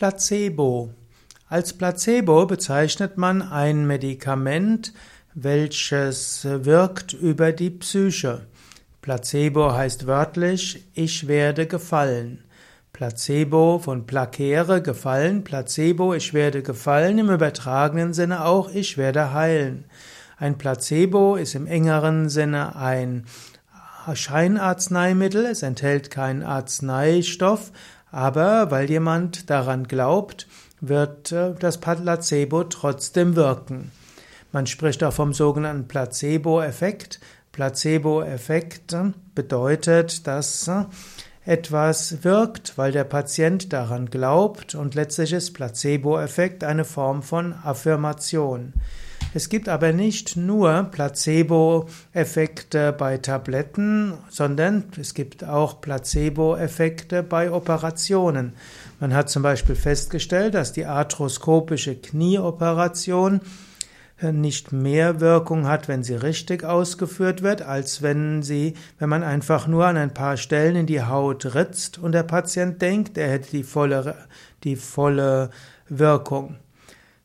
Placebo. Als Placebo bezeichnet man ein Medikament, welches wirkt über die Psyche. Placebo heißt wörtlich, ich werde gefallen. Placebo von placere, gefallen, Placebo, ich werde gefallen, im übertragenen Sinne auch, ich werde heilen. Ein Placebo ist im engeren Sinne ein Scheinarzneimittel, es enthält keinen Arzneistoff, aber weil jemand daran glaubt, wird äh, das Placebo trotzdem wirken. Man spricht auch vom sogenannten Placebo-Effekt. Placebo-Effekt bedeutet, dass äh, etwas wirkt, weil der Patient daran glaubt und letztlich ist Placebo-Effekt eine Form von Affirmation. Es gibt aber nicht nur Placebo-Effekte bei Tabletten, sondern es gibt auch Placebo-Effekte bei Operationen. Man hat zum Beispiel festgestellt, dass die arthroskopische Knieoperation nicht mehr Wirkung hat, wenn sie richtig ausgeführt wird, als wenn sie, wenn man einfach nur an ein paar Stellen in die Haut ritzt und der Patient denkt, er hätte die volle, die volle Wirkung.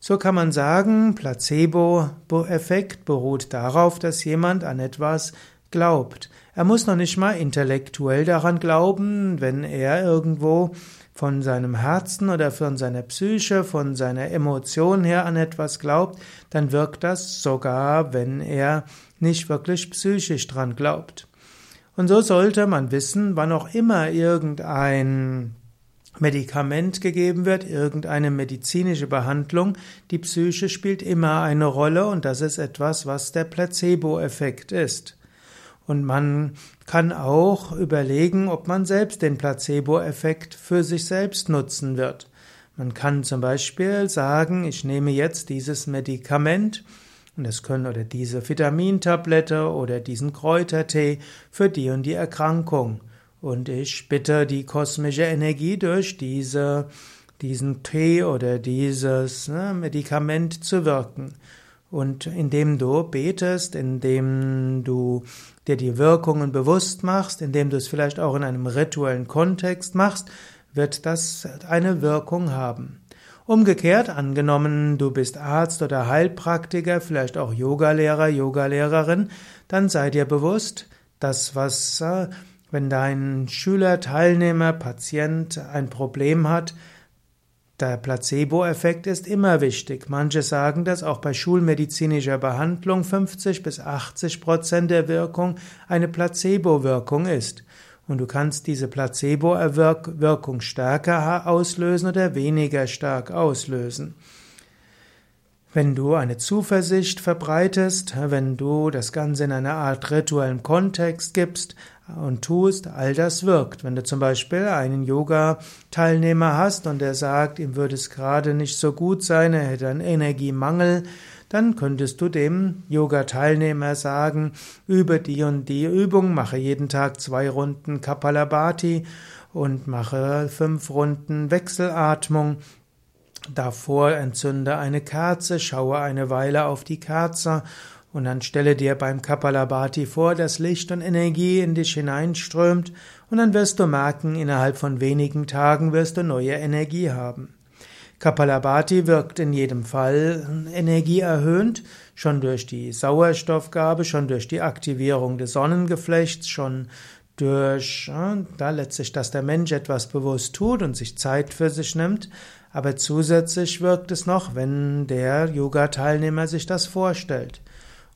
So kann man sagen, Placebo-Effekt beruht darauf, dass jemand an etwas glaubt. Er muss noch nicht mal intellektuell daran glauben, wenn er irgendwo von seinem Herzen oder von seiner Psyche, von seiner Emotion her an etwas glaubt, dann wirkt das sogar, wenn er nicht wirklich psychisch dran glaubt. Und so sollte man wissen, wann auch immer irgendein Medikament gegeben wird, irgendeine medizinische Behandlung, die Psyche spielt immer eine Rolle und das ist etwas, was der Placebo-Effekt ist. Und man kann auch überlegen, ob man selbst den Placebo-Effekt für sich selbst nutzen wird. Man kann zum Beispiel sagen, ich nehme jetzt dieses Medikament und es können oder diese Vitamintablette oder diesen Kräutertee für die und die Erkrankung. Und ich bitte die kosmische Energie durch diese, diesen Tee oder dieses ne, Medikament zu wirken. Und indem du betest, indem du dir die Wirkungen bewusst machst, indem du es vielleicht auch in einem rituellen Kontext machst, wird das eine Wirkung haben. Umgekehrt, angenommen, du bist Arzt oder Heilpraktiker, vielleicht auch Yogalehrer, Yogalehrerin, dann sei dir bewusst, das, was äh, wenn dein Schüler, Teilnehmer, Patient ein Problem hat, der Placebo-Effekt ist immer wichtig. Manche sagen, dass auch bei schulmedizinischer Behandlung 50 bis 80 Prozent der Wirkung eine Placebo-Wirkung ist. Und du kannst diese Placebo-Wirkung stärker auslösen oder weniger stark auslösen. Wenn du eine Zuversicht verbreitest, wenn du das Ganze in einer Art rituellen Kontext gibst und tust, all das wirkt. Wenn du zum Beispiel einen Yoga-Teilnehmer hast und der sagt, ihm würde es gerade nicht so gut sein, er hätte einen Energiemangel, dann könntest du dem Yoga-Teilnehmer sagen, übe die und die Übung, mache jeden Tag zwei Runden Kapalabhati und mache fünf Runden Wechselatmung Davor entzünde eine Kerze, schaue eine Weile auf die Kerze und dann stelle dir beim Kapalabhati vor, dass Licht und Energie in dich hineinströmt und dann wirst du merken, innerhalb von wenigen Tagen wirst du neue Energie haben. Kapalabhati wirkt in jedem Fall energieerhöhend, schon durch die Sauerstoffgabe, schon durch die Aktivierung des Sonnengeflechts, schon durch da letztlich, dass der Mensch etwas bewusst tut und sich Zeit für sich nimmt, aber zusätzlich wirkt es noch, wenn der Yoga-Teilnehmer sich das vorstellt.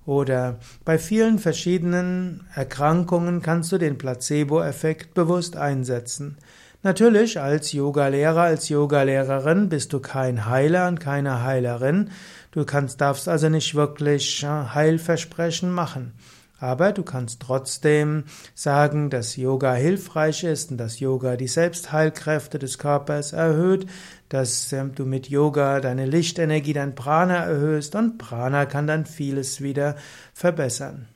Oder bei vielen verschiedenen Erkrankungen kannst du den Placebo-Effekt bewusst einsetzen. Natürlich als Yogalehrer, als Yogalehrerin bist du kein Heiler und keine Heilerin. Du kannst, darfst also nicht wirklich Heilversprechen machen. Aber du kannst trotzdem sagen, dass Yoga hilfreich ist und dass Yoga die Selbstheilkräfte des Körpers erhöht, dass ähm, du mit Yoga deine Lichtenergie, dein Prana erhöhst und Prana kann dann vieles wieder verbessern.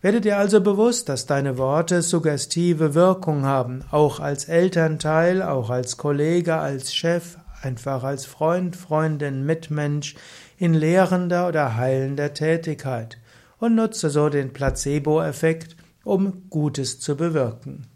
Werde dir also bewusst, dass deine Worte suggestive Wirkung haben, auch als Elternteil, auch als Kollege, als Chef, einfach als Freund, Freundin, Mitmensch, in lehrender oder heilender Tätigkeit und nutze so den Placebo-Effekt, um Gutes zu bewirken.